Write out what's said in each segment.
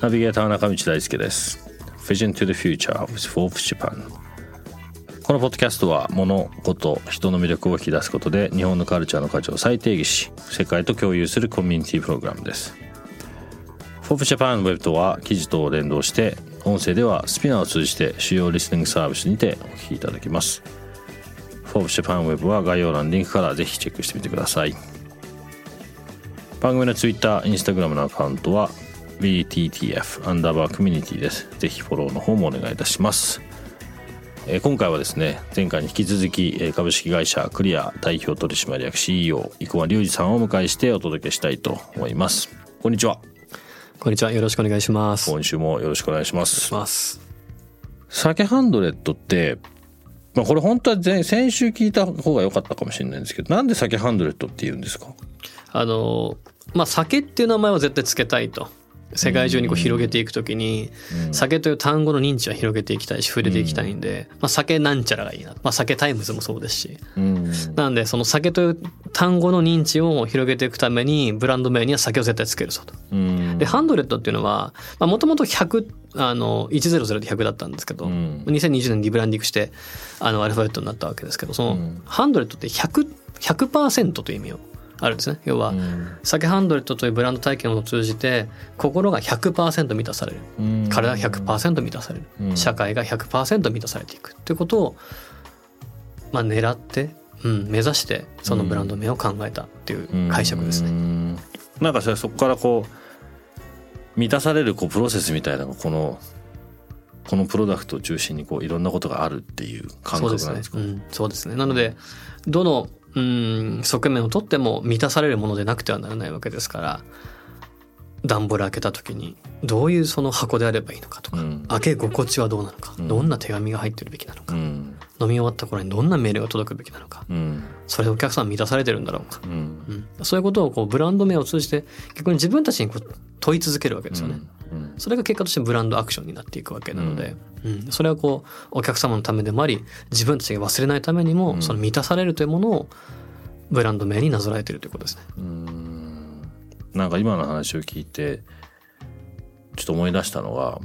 ナビゲーター中道大輔です。Vision to the Future with Forbes Japan このポッドキャストは物事人の魅力を引き出すことで日本のカルチャーの価値を再定義し世界と共有するコミュニティプログラムです。Forbes Japan Web とは記事と連動して音声ではスピナーを通じて主要リスニングサービスにてお聞きいただけます。Forbes Japan Web は概要欄リンクからぜひチェックしてみてください。番組の Twitter、Instagram のアカウントは BTTF アンダーバーコミュニティです。ぜひフォローの方もお願いいたします。えー、今回はですね、前回に引き続き、えー、株式会社クリア代表取締役 CEO 生駒隆二さんをお迎えしてお届けしたいと思います。こんにちは。こんにちは。よろしくお願いします。今週もよろしくお願いします。します酒ハンドレットって、まあこれ本当は前先週聞いた方が良かったかもしれないんですけど、なんで酒ハンドレットって言うんですか？あの、まあ酒っていう名前は絶対つけたいと。世界中にこう広げていくときに、酒という単語の認知は広げていきたいし触れていきたいんで、まあ、酒なんちゃらがいいな、まあ、酒タイムズもそうですし、なんでその酒という単語の認知を広げていくためにブランド名には酒を絶対つけるぞと。で HUNDRED っていうのはもともと100あの100で100だったんですけど、うん、2020年リブランディングしてあのアルファベットになったわけですけどその、ハンドレットって 100%, 100という意味をあるんですね。要は、うん、酒ハンドレットというブランド体験を通じて心が100%満たされる、うん、体が100%満たされる、うん、社会が100%満たされていく。っていうことを、まあ、狙って、うん、目指してそのブランド名を考えたっていう解釈ですね。ん。なんかそこからこう満たされるこうプロセスみたいなのこのこのプロダクトを中心にこういろんなことがあるっていう感覚なんですか？そうですね,、なのでどのうん側面をとっても満たされるものでなくてはならないわけですから段ボール開けた時にどういうその箱であればいいのかとか、うん、開け心地はどうなのか、うん、どんな手紙が入ってるべきなのか、うん、飲み終わった頃にどんなメールが届くべきなのか、それでお客さん満たされてるんだろうか、そういうことをこうブランド名を通じて逆に自分たちにこう問い続けるわけですよね。それが結果としてブランドアクションになっていくわけなので、うん。それはこうお客様のためでもあり自分たちが忘れないためにも、その満たされるというものをブランド名になぞらえてるということですね。うん。なんか今の話を聞いてちょっと思い出したのが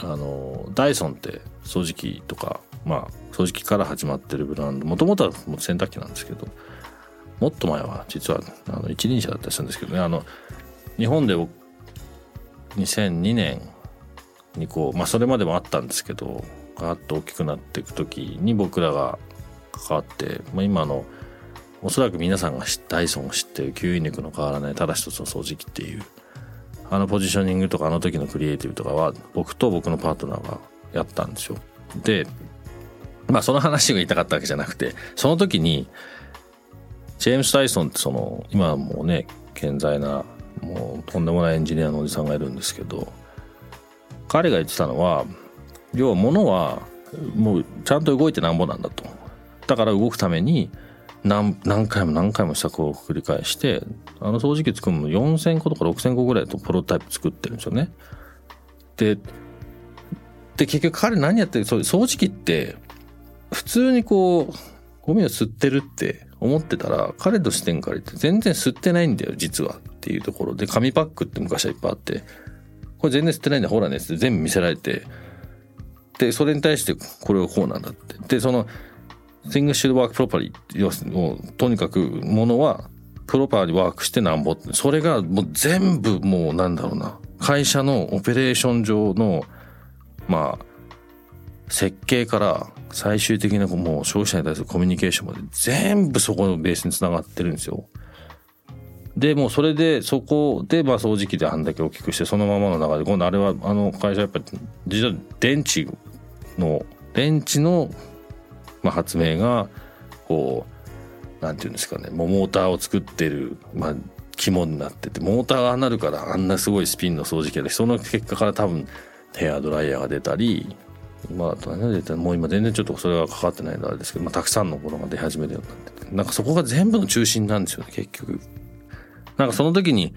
あのダイソンって掃除機とかまあ掃除機から始まってるブランドもともとは洗濯機なんですけどもっと前は実はあの一輪車だったりするんですけどね。あの日本で2002年にこうまあそれまでもあったんですけどガーッと大きくなっていく時に僕らが関わって、まあ、今のおそらく皆さんがダイソンを知ってる吸引力の変わらないただ一つの掃除機っていうあのポジショニングとかあの時のクリエイティブとかは僕と僕のパートナーがやったんですよ。でまあその話が言いたかったわけじゃなくてその時にジェームス・ダイソンってその今もね健在なもうとんでもないエンジニアのおじさんがいるんですけど彼が言ってたのは要は物はもうちゃんと動いてなんぼなんだとだから動くために何何回も何回も試作を繰り返してあの掃除機作るの4,000個とか6,000個ぐらいとプロタイプ作ってるんですよね。でで結局彼何やってるそう掃除機って普通にこうゴミを吸ってるって思ってたら彼の視点から言って全然吸ってないんだよ実はっていうところで紙パックって昔はいっぱいあってこれ全然吸ってないんだほらねって全部見せられてでそれに対してこれはこうなんだって。でその things should work properly 要するにとにかくものはプロパーにワークしてなんぼってそれがもう全部もうなんだろうな。会社のオペレーション上のまあ設計から最終的なもう消費者に対するコミュニケーションまで全部そこのベースにつながってるんですよ。で、もうそれで、そこで、まあ掃除機であんだけ大きくして、そのままの中で、今度あれは、あの会社やっぱり、実は電池の、電池のまあ、発明がこうなんていうんですかねもうモーターを作ってる、まあ、肝になっててモーターがなるからあんなすごいスピンの掃除機でその結果から多分ヘアドライヤーが出たりまあ何が出たもう今全然ちょっとそれがかかってないのあれですけど、まあ、たくさんのものが出始めるようになっててなんかそこが全部の中心なんですよね結局。なんかその時に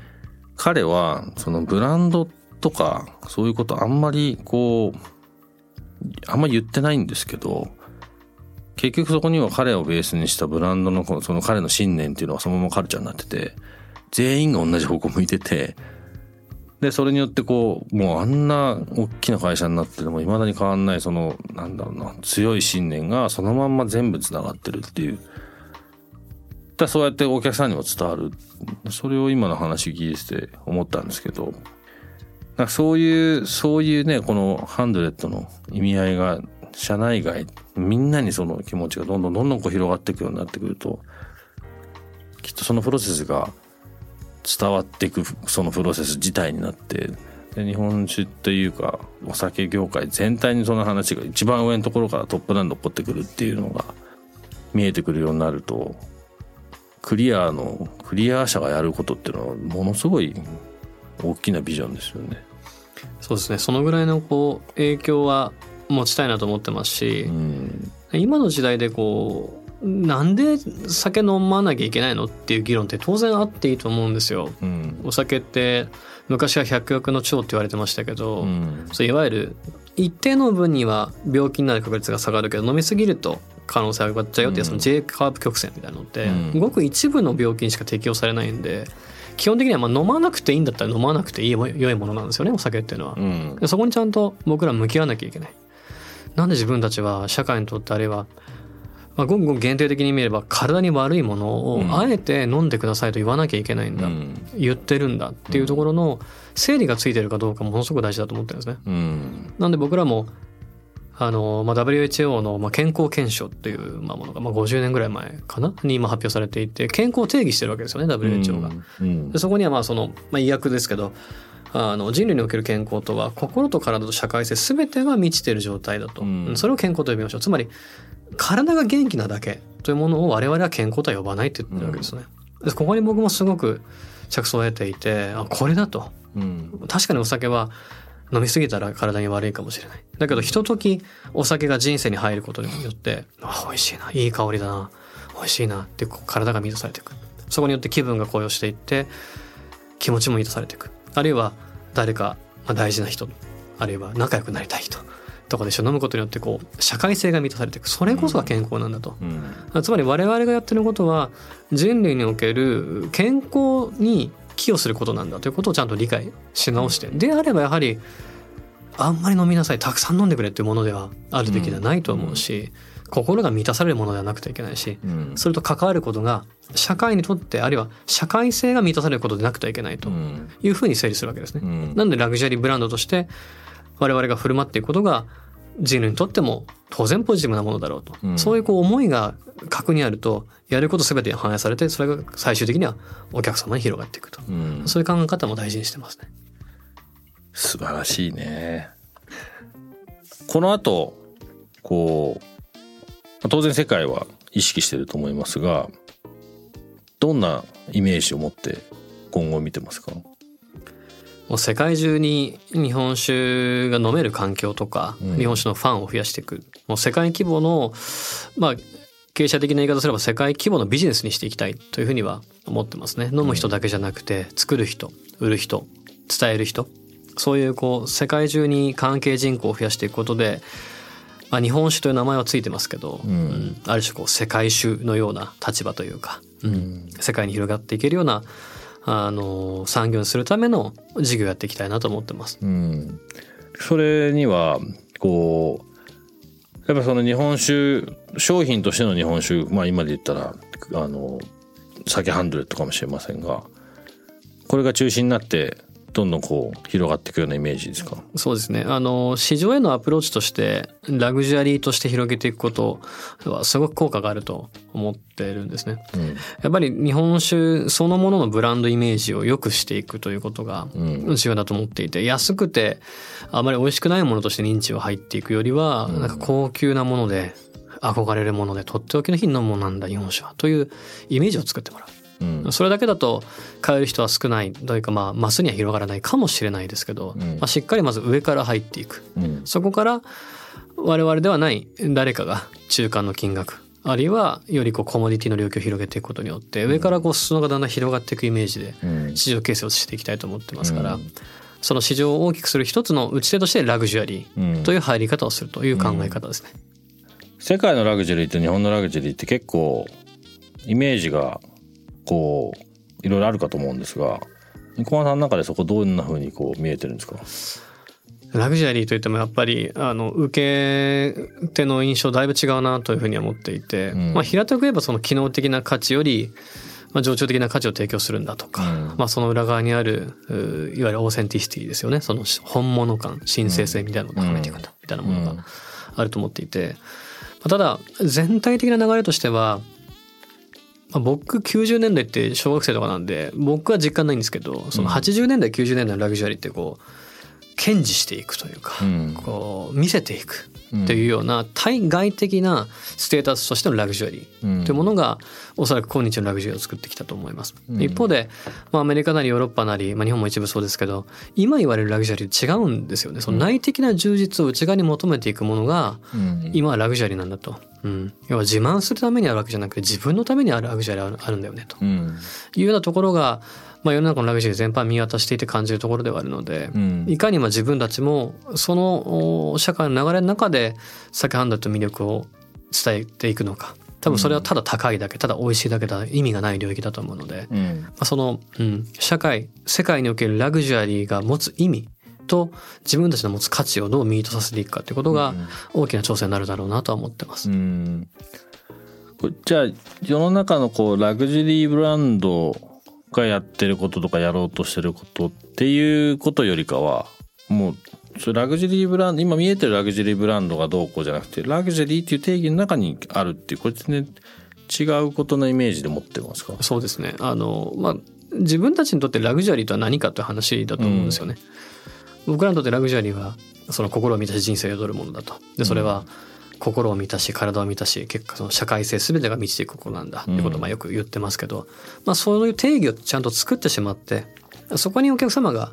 彼はそのブランドとかそういうことあんまりこうあんまり言ってないんですけど結局そこには彼をベースにしたブランドのその彼の信念っていうのはそのままカルチャーになってて全員が同じ方向向いててでそれによってこうもうあんな大きな会社になってても未だに変わんないそのなんだろうな強い信念がそのまんま全部つながってるっていう。だそうやってお客さんにも伝わる。それを今の話聞いてて思ったんですけど。なんかそういうそういうねこのハンドレットの意味合いが社内外みんなにその気持ちがどんどんどんどんこう広がっていくようになってくるときっとそのプロセスが伝わっていくそのプロセス自体になってで日本酒というかお酒業界全体にその話が一番上のところからトップダウンで起こってくるっていうのが見えてくるようになるとクリアのクリア者がやることっていうのはものすごい大きなビジョンですよね。そうですねそのぐらいのこう影響は持ちたいなと思ってますし、うん、今の時代でこうなんで酒飲まなきゃいけないのっていう議論って当然あっていいと思うんですよ。うん、お酒って昔は百薬の長って言われてましたけど、うん、そういわゆる一定の分には病気になる確率が下がるけど飲みすぎると可能性が上がっちゃうよっていうその J カーブ曲線みたいなのって、ごく一部の病気にしか適用されないんで。基本的にはまあ飲まなくていいんだったら飲まなくていい良いものなんですよねお酒っていうのは、うん、そこにちゃんと僕ら向き合わなきゃいけない。なんで自分たちは社会にとってあるいはまあ、ごくごく限定的に見れば体に悪いものをあえて飲んでくださいと言わなきゃいけないんだ、うん、言ってるんだっていうところの整理がついてるかどうかものすごく大事だと思ってるんですね。うん、なんで僕らもあの、まあ、WHO の、まあ、健康検証っていう、まあ、ものが、まあ、50年ぐらい前かな？に今発表されていて健康を定義してるわけですよね WHO が。うん、でそこにはまあその、まあ、医薬ですけどあの人類における健康とは心と体と社会性全てが満ちている状態だと、うん、それを健康と呼びましょう。つまり体が元気なだけというものを我々は健康とは呼ばないって言ってるわけですね。うん、ここに僕もすごく着想を得ていてあこれだと、うん、確かにお酒は飲み過ぎたら体に悪いかもしれない。だけど、ひとときお酒が人生に入ることによって、あ、美味しいな、いい香りだな、美味しいな。って体が満たされていく。そこによって気分が高揚していって、気持ちも満たされていく。あるいは、誰か、まあ、大事な人、あるいは仲良くなりたい人。とかでしょ。飲むことによってこう社会性が満たされていく。それこそが健康なんだと、うん、つまり我々がやってることは人類における健康に寄与することなんだということをちゃんと理解し直して。であればやはりあんまり飲みなさい。たくさん飲んでくれっていうものではあるべきではないと思うし、うん、心が満たされるものではなくてはいけないし、うん、それと関わることが社会にとってあるいは社会性が満たされることでなくてはいけないというふうに整理するわけですね。うん、なんでラグジュアリーブランドとして我々が振る舞っていくことが人類にとっても当然ポジティブなものだろうと、うん、そういうこう思いが核にあるとやること全て反映されてそれが最終的にはお客様に広がっていくと、うん、そういう考え方も大事にしてますね。素晴らしいね。この後こう当然世界は意識してると思いますがどんなイメージを持って今後見てますか？もう世界中に日本酒が飲める環境とか、日本酒のファンを増やしていく。もう世界規模のまあ経営者的な言い方すれば世界規模のビジネスにしていきたいというふうには思ってますね。飲む人だけじゃなくて作る人売る人伝える人。そういうこう世界中に関係人口を増やしていくことで、まあ、日本酒という名前はついてますけど、うん、ある種こう世界酒のような立場というか、うん、世界に広がっていけるようなあの産業にするための事業やっていきたいなと思ってます。うん、それにはこうやっぱその日本酒商品としての日本酒まあ今で言ったらあの酒ハンドレットかもしれませんがこれが中心になってどんどんこう広がっていくようなイメージですか？そうですね。あの市場へのアプローチとしてラグジュアリーとして広げていくことはすごく効果があると思ってるんですね、うん、やっぱり日本酒そのもののブランドイメージを良くしていくということが重要だと思っていて、安くてあまり美味しくないものとして認知は入っていくよりは、なんか高級なもので憧れるものでとっておきの品のものなんだ日本酒はというイメージを作ってもらう。うん。それだけだと買える人は少ない。というかまあマスには広がらないかもしれないですけど、うん。まあ、しっかりまず上から入っていく。うん。そこから我々ではない誰かが中間の金額あるいはよりこうコモディティの領域を広げていくことによって上からこう裾野がだんだん広がっていくイメージでうん。市場形成をしていきたいと思ってますから、うん。その市場を大きくする一つの打ち手としてラグジュアリうん。ーという入り方をするという考え方ですね。世界のラグジュアリーと日本のラグジュアリーって結構イメージがこういろいろあるかと思うんですが生駒さんの中でそこどんな風にこう見えてるんですか？ラグジュアリーといってもやっぱりあの受け手の印象だいぶ違うなというふうには思っていて、うん。まあ、平たく言えばその機能的な価値より、まあ、情緒的な価値を提供するんだとか、うん。まあ、その裏側にあるういわゆるオーセンティシティですよね。その本物感神聖性みたいなのを高めていくみたいなものうんがあると思っていて、まあただ全体的な流れとしてはまあ僕90年代って小学生とかなんで僕は実感ないんですけどその80年代90年代のラグジュアリーってこう堅持していくというか、うん。こう見せていくっていうような対外的なステータスとしてのラグジュアリーというものがおそらく今日のラグジュアリーを作ってきたと思います。うん。一方で、まあ、アメリカなりヨーロッパなり、まあ、日本も一部そうですけど今言われるラグジュアリー違うんですよね。その内的な充実を内側に求めていくものがうん。今はラグジュアリーなんだと。うん、要は自慢するためにあるわけじゃなくて自分のためにあるラグジュアリーあるんだよねと。うん。いうようなところが、まあ、世の中のラグジュアリー全般見渡していて感じるところではあるので、うん。いかにまあ自分たちもそのお社会の流れの中で酒販売と魅力を伝えていくのか。多分それはただ高いだけただ美味しいだけだ意味がない領域だと思うので、まうん。あ、その、うん、社会世界におけるラグジュアリーが持つ意味と自分たちの持つ価値をどうミートさせていくかということが大きな挑戦になるだろうなとは思ってます。うん。じゃあ世の中のこうラグジュアリーブランドがやってることとかやろうとしてることっていうことよりかはもうラグジュアリーブランド今見えてるラグジュアリーブランドがどうこうじゃなくてラグジュアリーっていう定義の中にあるっていうこれ全然違うことのイメージで持ってますか？そうですね。あの、まあ、自分たちにとってラグジュアリーとは何かという話だと思うんですよね。僕らにとってラグジュアリーは、その心を満たし人生を彩るものだと。で、それは、心を満たし、体を満たし、結果その社会性全てが満ちていくことなんだっていうことをまあよく言ってますけど、まあそういう定義をちゃんと作ってしまって、そこにお客様が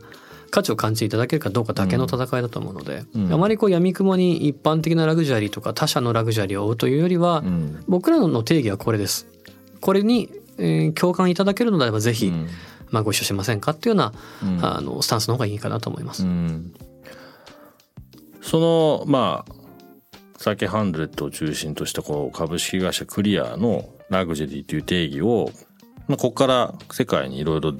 価値を感じていただけるかどうかだけの戦いだと思うので、うん。あまりこう闇雲に一般的なラグジュアリーとか他者のラグジュアリーを追うというよりは、うん。僕らの定義はこれです。これに、えー共感いただけるのであればぜひ、うん。まあ、ご一緒しませんかっていうような、うん。あのスタンスの方がいいかなと思います。うん。そのまあ酒ハンドレットを中心としたこう株式会社クリアのラグジュリーという定義を、まあ、ここから世界にいろいろ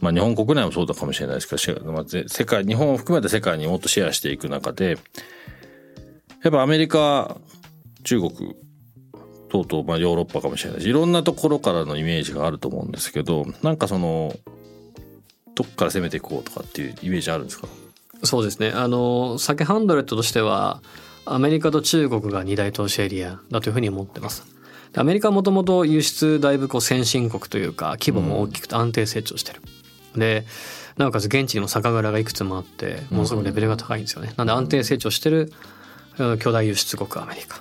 まあ日本国内もそうだかもしれないですけど、まあ、世界日本を含めて世界にもっとシェアしていく中でやっぱアメリカ中国等々、まあ、ヨーロッパかもしれないしいろんなところからのイメージがあると思うんですけどなんかそのどっから攻めていこうとかっていうイメージあるんですかそうですね。あの、酒ハンドレットとしては、アメリカと中国が二大投資エリアだというふうに思ってます。アメリカはもともと輸出だいぶこう先進国というか規模も大きくて安定成長してる。で、なおかつ現地にも酒蔵がいくつもあって、ものすごくレベルが高いんですよね。なんで安定成長してる巨大輸出国アメリカ。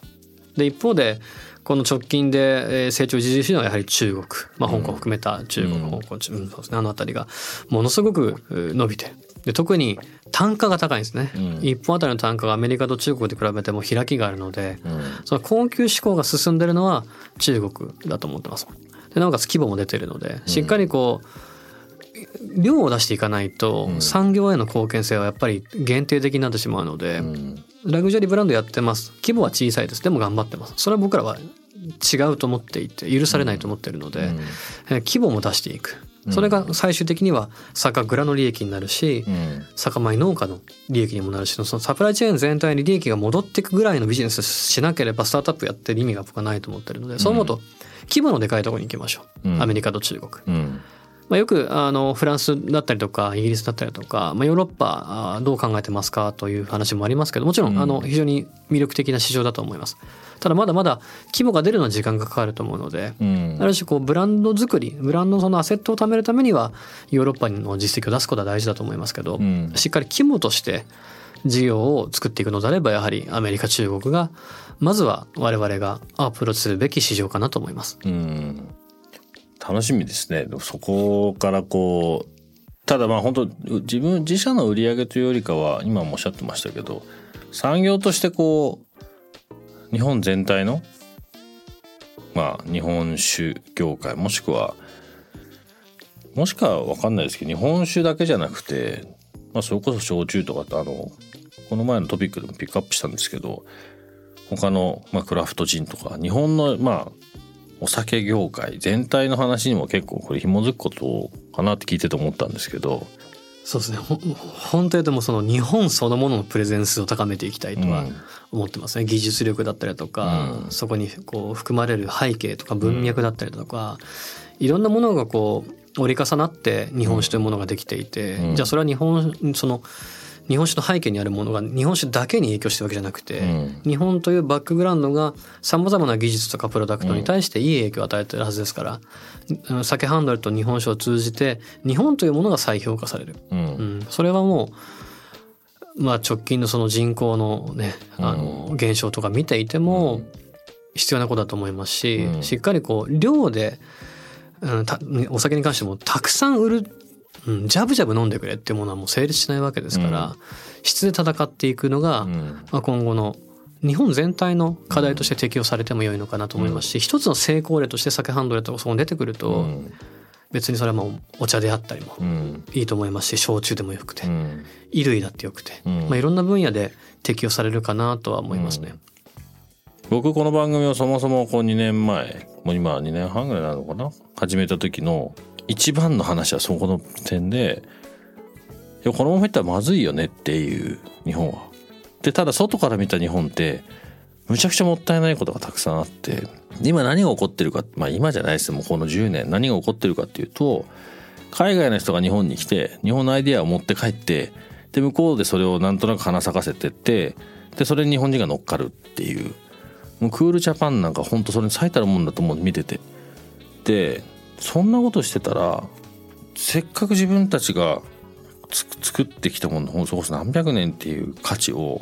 で、一方で、この直近でえー成長著しいのはやはり中国。まあ香港を含めた中国、うん香港、中うんそうですね、あの辺りがものすごくう伸びてる。で特に単価が高いんですね。うん一本あたりの単価がアメリカと中国で比べても開きがあるので、うんその高級志向が進んでるのは中国だと思ってます。でなおかつ規模も出てるのでしっかりこう量を出していかないとうん産業への貢献性はやっぱり限定的になってしまうので、うんラグジュアリーブランドやってます。規模は小さいです。でも頑張ってます。それは僕らは違うと思っていて許されないと思ってるので、うん。えー規模も出していく。それが最終的には酒蔵の利益になるし、うん。酒米農家の利益にもなるしそのサプライチェーン全体に利益が戻っていくぐらいのビジネスしなければスタートアップやってる意味が僕はないと思ってるので、そう思うと規模のでかいところに行きましょう、うん。アメリカと中国。うんまあ、よくあのフランスだったりとかイギリスだったりとか、まあ、ヨーロッパあどう考えてますかという話もありますけどもちろんあの非常に魅力的な市場だと思います。ただまだまだ規模が出るのは時間がかかると思うので、うん。ある種こうブランド作りブランドそのアセットを貯めるためにはヨーロッパの実績を出すことは大事だと思いますけど、うん。しっかり規模として事業を作っていくのであればやはりアメリカ中国がまずは我々がアプローチするべき市場かなと思います。うん楽しみですね。そこからこう、ただまあ本当自分自社の売り上げというよりかは今もおっしゃってましたけど産業としてこう日本全体のまあ日本酒業界もしくはもしくは分かんないですけど日本酒だけじゃなくて、まあ、それこそ焼酎とかってあのこの前のトピックでもピックアップしたんですけど他の、まあ、クラフトジンとか日本のまあお酒業界全体の話にも結構これ紐づくことかなって聞いてて思ったんですけど、そうですね。ほ本当にでもその日本そのもののプレゼンスを高めていきたいとは思ってますね、技術力だったりとか、うん。そこにこう含まれる背景とか文脈だったりとか、いろんなものがこう折り重なって日本酒というものができていて、うん。じゃあそれは日本その日本酒の背景にあるものが日本酒だけに影響してるわけじゃなくて、うん。日本というバックグラウンドがさまざまな技術とかプロダクトに対していい影響を与えてるはずですから、うん酒ハンドルと日本酒を通じて日本というものが再評価される。うん。うん、それはもう、まあ、直近のその人口のねあの減少とか見ていても必要なことだと思いますし、うん。しっかりこう量で、うん、たお酒に関してもたくさん売る、うん、ジャブジャブ飲んでくれっていうものはもう成立しないわけですから、うん。質で戦っていくのが、うん。まあ、今後の日本全体の課題として適用されても良いのかなと思いますし、一つの成功例として酒ハンドルとかそこに出てくると、うん。別にそれはもうお茶であったりもうん。いいと思いますし焼酎でもよくて、うん。衣類だってよくて、うん。まあ、いろんな分野で適用されるかなとは思いますね。僕この番組をそもそもこう2年前もう今は2年半ぐらいなのかな始めた時の一番の話はそこの点でいやこのままいったらまずいよねっていう日本は。でただ外から見た日本ってむちゃくちゃもったいないことがたくさんあって今何が起こってるかまあ今じゃないですよ。もうこの10年。何が起こってるかっていうと海外の人が日本に来て日本のアイデアを持って帰ってで向こうでそれをなんとなく花咲かせてってでそれに日本人が乗っかるっていう。もうクールジャパンなんか本当それに最たるもんだと思う見てて。でそんなことしてたらせっかく自分たちが作ってきたもののそこそ何百年っていう価値を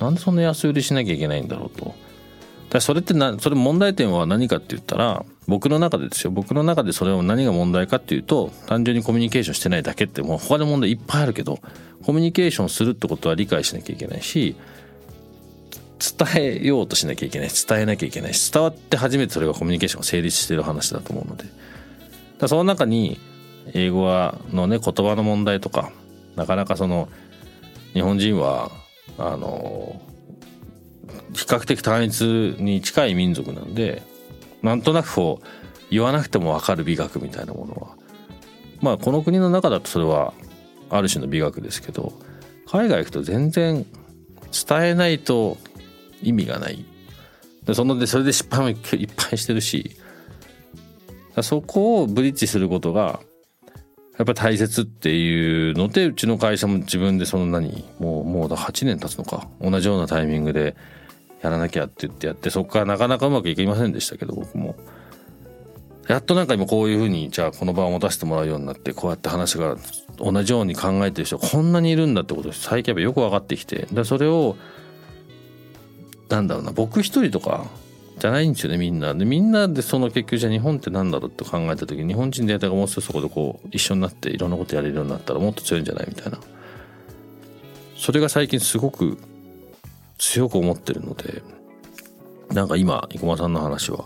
なんでそんな安売りしなきゃいけないんだろうと。だそれってなそれ問題点は何かって言ったら僕の中でですよ僕の中でそれを何が問題かっていうと単純にコミュニケーションしてないだけってもう他の問題いっぱいあるけどコミュニケーションするってことは理解しなきゃいけないし伝えようとしなきゃいけない伝えなきゃいけない伝わって初めてそれがコミュニケーションが成立してる話だと思うので。その中に英語はのね言葉の問題とかなかなかその日本人はあの比較的単一に近い民族なんでなんとなくこう言わなくても分かる美学みたいなものはまあこの国の中だとそれはある種の美学ですけど海外行くと全然伝えないと意味がない。でそのでそれで失敗もいっぱいしてるし。そこをブリッジすることがやっぱ大切っていうのでうちの会社も自分でその何もうもうだ8年経つのか。同じようなタイミングでやらなきゃって言ってやってそこからなかなかうまくいきませんでしたけど僕も。やっとなんか今こういうふうにじゃあこの場を持たせてもらうようになってこうやって話が同じように考えてる人こんなにいるんだってこと最近やっぱよく分かってきてでそれをなんだろうな僕一人とかじゃないんですよねみんなでみんなでその結局じゃあ日本ってなんだろうって考えた時に日本人データがもう少しそこでこう一緒になっていろんなことやれるようになったらもっと強いんじゃないみたいなそれが最近すごく強く思ってるのでなんか今生駒さんの話は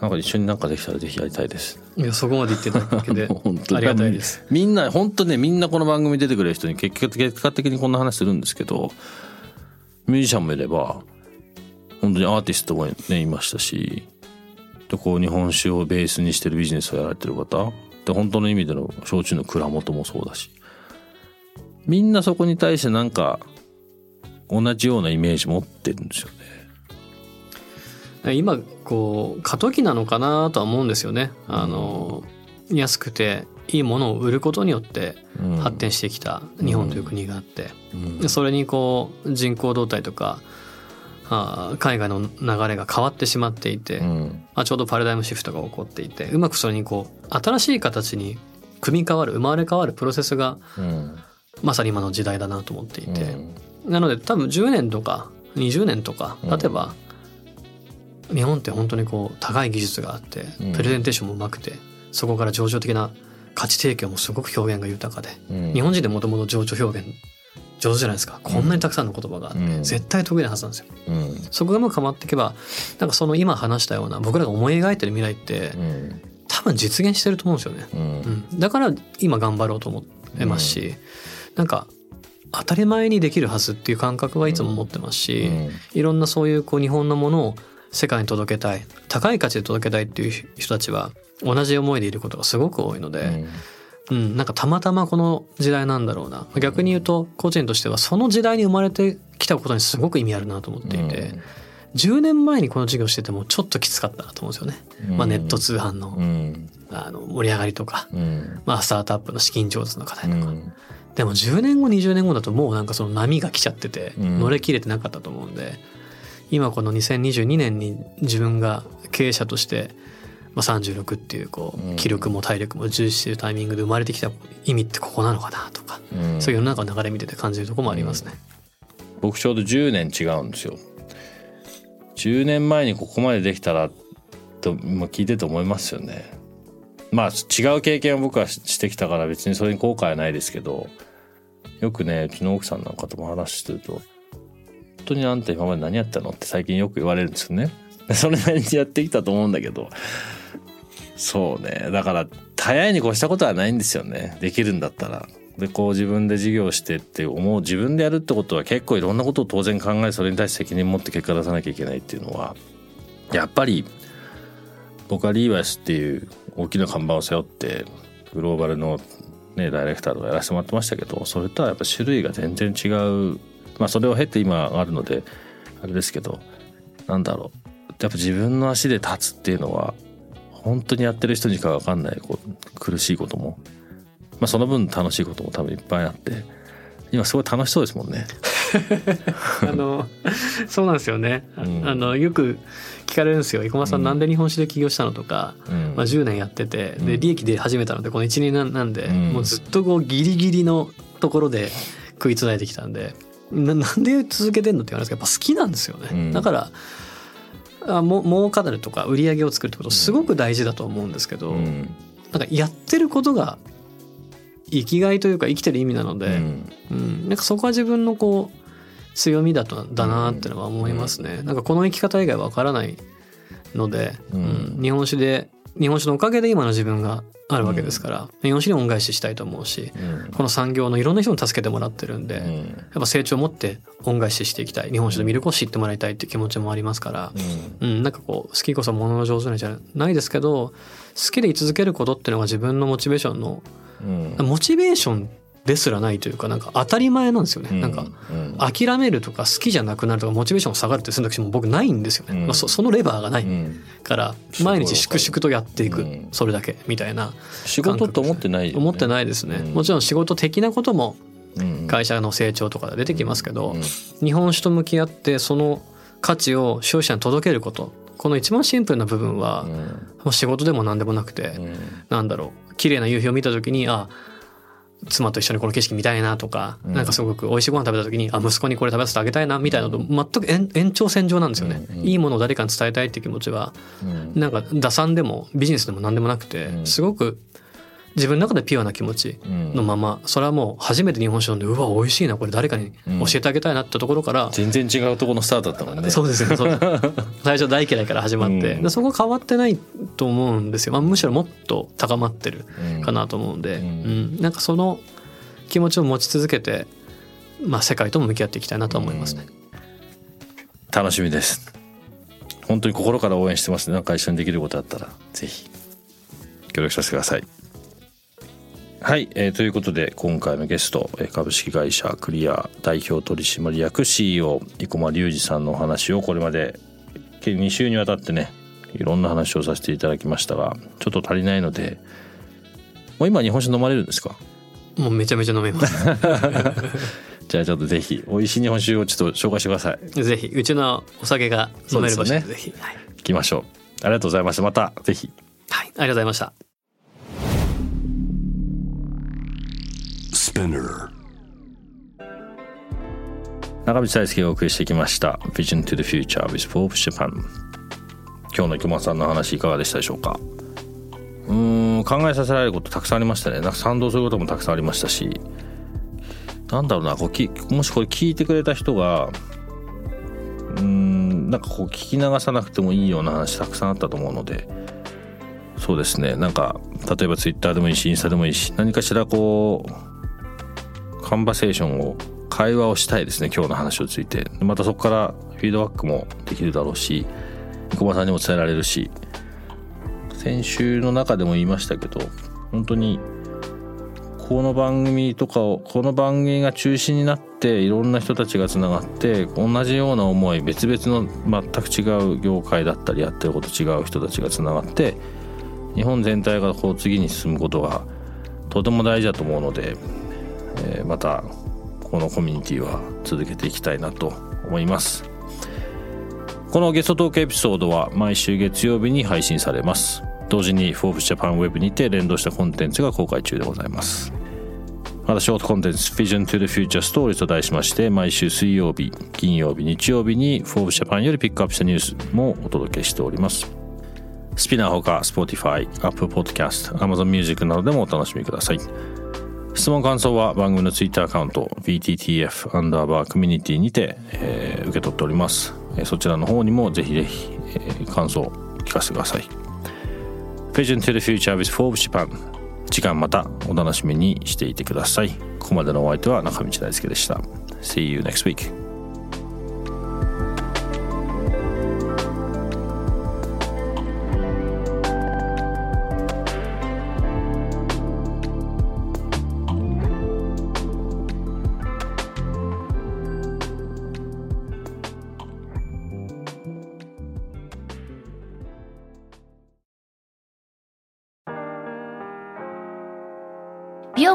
なんか一緒になんかできたらぜひやりたいです。いやそこまで言っていただくだけで 本当ありがたいです。みんな本当ねみんなこの番組出てくれる人に結果的にこんな話するんですけどミュージシャンもいれば本当にアーティストもねいましたしでこう日本酒をベースにしてるビジネスをやられてる方で本当の意味での焼酎の蔵元もそうだしみんなそこに対してなんか同じようなイメージ持ってるんですよね。今こう過渡期なのかなとは思うんですよね。あの安くていいものを売ることによってうん発展してきた日本という国があって、それにこう人口動態とかあー海外の流れが変わってしまっていて、うん。まあ、ちょうどパラダイムシフトが起こっていてうまくそれにこう新しい形に組み替わる生まれ変わるプロセスがうん。まさに今の時代だなと思っていて、うん。なので多分10年とか20年とか経てば、日本って本当にこう高い技術があってうん。プレゼンテーションもうまくてそこから情緒的な価値提供もすごく表現が豊かでうん。日本人でもともと情緒表現上手じゃないですか。こんなにたくさんの言葉があって、うん。絶対得意なはずなんですよ。うん。そこがうまく変わっていけばなんかその今話したような僕らが思い描いてる未来ってうん。多分実現してると思うんですよね、うん。うん、だから今頑張ろうと思ってますし、なんか当たり前にできるはずっていう感覚はいつも持ってますし、いろんなそういうこう日本のものを世界に届けたい高い価値で届けたいっていう人たちは同じ思いでいることがすごく多いので、うんなんかたまたまこの時代なんだろうな。逆に言うと個人としてはその時代に生まれてきたことにすごく意味あるなと思っていて、10年前にこの授業しててもちょっときつかったなと思うんですよね。うん。まあ、ネット通販のうん。あの盛り上がりとか、うん。まあ、スタートアップの資金調達の課題とか、うん。でも10年後20年後だともうなんかその波が来ちゃっててうん。乗れきれてなかったと思うんで、今この2022年に自分が経営者として、まあ、36っていうこうん。う気力も体力も重視してるタイミングで生まれてきた意味ってここなのかなとか、うん。そういう世の中の流れ見てて感じるところもありますね。僕ちょうど10年違うんですよ。10年前にここまでできたらと、まあ、聞いてて思いますよね。まあ違う経験を僕はししてきたから別にそれに後悔はないですけどよくねうちの奥さんなんかとも話してると「本当にあんた今まで何やったの?」って最近よく言われるんですよね。それなりにやってきたと思うんだけどそうね。だから早いに越したことはないんですよね。できるんだったら。でこう自分で事業してって思う自分でやるってことは結構いろんなことを当然考えそれに対して責任持って結果出さなきゃいけないっていうのはやっぱり僕はリーバイスっていう大きな看板を背負ってグローバルの、ね、ダイレクターとかやらせてもらってましたけどそれとはやっぱ種類が全然違う。まあそれを経て今あるのであれですけどなんだろう。やっぱ自分の足で立つっていうのは本当にやってる人にしか分かんないこう苦しいことも、まあ、その分楽しいことも多分いっぱいあって。今すごい楽しそうですもんね。あのそうなんですよね、あうん。あのよく聞かれるんですよ。生駒さんうん。なんで日本史で起業したのとか、うん。まあ、10年やってて。うん。で利益で始めたのでこの1年なんなんで、うん。もうずっとこうギリギリのところで食いつないできたんで。ななんで続けてんのって言われるんですけどやっぱ好きなんですよね、うん。だからあも儲かるとか売り上げを作るってことすごく大事だと思うんですけど、うん。なんかやってることが生きがいというか生きてる意味なので、うん。うん、なんかそこは自分のこう強みだとだなってのは思いますね、なんかこの生き方以外わからないので、うん。うん。日本史で日本史のおかげで今の自分があるわけですから、日本史に恩返ししたいと思うしうん。この産業のいろんな人に助けてもらってるんで、やうん。っぱ成長を持って恩返ししていきたい。日本史の魅力を知ってもらいたいっていう気持ちもありますから、うん、なんかこう好きこそものの上手なんじゃないですけど好きで居続けることっていうのが自分のモチベーションのうん。モチベーションですらないというかなんか当たり前なんですよね、なんかうん。諦めるとか好きじゃなくなるとかモチベーションが下がるって選択肢も僕ないんですよね、うん。まあそそのレバーがないうん。から毎日粛々とやっていく、うん。それだけみたいな仕事と思ってないよね。思ってないですね、うん。もちろん仕事的なこともうん。会社の成長とかで出てきますけど、うん。日本酒と向き合ってその価値を消費者に届けることこの一番シンプルな部分は、うん。まあ仕事でも何でもなくて、うん。なんだろう綺麗な夕日を見た時にあ妻と一緒にこの景色見たいなとか、うん。なんかすごく美味しいご飯食べた時にあ息子にこれ食べさせてあげたいなみたいなのと全く延延長線上なんですよね、うんうん。いいものを誰かに伝えたいっていう気持ちはうん。なんか打算でもビジネスでも何でもなくて、うん。すごく自分の中でピュアな気持ちうん。のままそれはもう初めて日本酒飲んでうわ美味しいなこれ誰かに教えてあげたいなってところから、全然違うところのスタートだったもんね。そうですね 最初大嫌いから始まって、うん。でそこ変わってないと思うんですよ、まあ、むしろもっと高まってるうん。かなと思うんで、ううん。んなんかその気持ちを持ち続けて、まあ、世界とも向き合っていきたいなと思いますね。楽しみです。本当に心から応援してますなんか一緒にできることあったらぜひ。協力させてくださいはい、えーということで今回のゲストえー株式会社クリア代表取締役 CEO 生駒隆二さんのお話をこれまで計2週にわたってねいろんな話をさせていただきましたがちょっと足りないのでもう今日本酒飲まれるんですか？もうめちゃめちゃ飲めます。じゃあちょっとぜひ美味しい日本酒をちょっと紹介してください。ぜひうちのお酒が飲める場所でそうでぜひ、はい、行きましょう。ありがとうございました。またぜひ。はい、ありがとうございました。Spinner. 中道大輔がお送りしてきました Vision to the Future with Forbes Japan 今日の池間さんの話いかがでしたでしょうか？うん考えさせられることたくさんありましたね。なんか賛同することもたくさんありましたし。なんだろうなこうきもしこれ聞いてくれた人がうんなんかこう聞き流さなくてもいいような話たくさんあったと思うので。そうですねなんか例えばツイッターでもいいしインスタでもいいし何かしらこうカンバセーションを会話をしたいですね今日の話をついて。またそこからフィードバックもできるだろうし小林さんにも伝えられるし。先週の中でも言いましたけど本当にこの番組とかをこの番組が中心になっていろんな人たちがつながって同じような思い別々の全く違う業界だったりやってること違う人たちがつながって日本全体がこう次に進むことがとても大事だと思うので、えーまたこのコミュニティは続けていきたいなと思います。このゲストトークエピソードは毎週月曜日に配信されます。同時に Forbes Japan Web にて連動したコンテンツが公開中でございます。またショートコンテンツ Vision to the Future Story と題しまして毎週水曜日金曜日日曜日に Forbes Japan よりピックアップしたニュースもお届けしております。スピナーほか Spotify、Apple Podcast、Amazon Music などでもお楽しみください。質問感想は番組のツイッターアカウント VTTF アンダーバーコミュニティにて、えー受け取っております、えーそちらの方にもぜひぜひ、えー感想を聞かせてください。Vision to the Future with Forbes Japan 時間またお楽しみにしていてください。ここまでのお相手は中道大輔でした。See you next week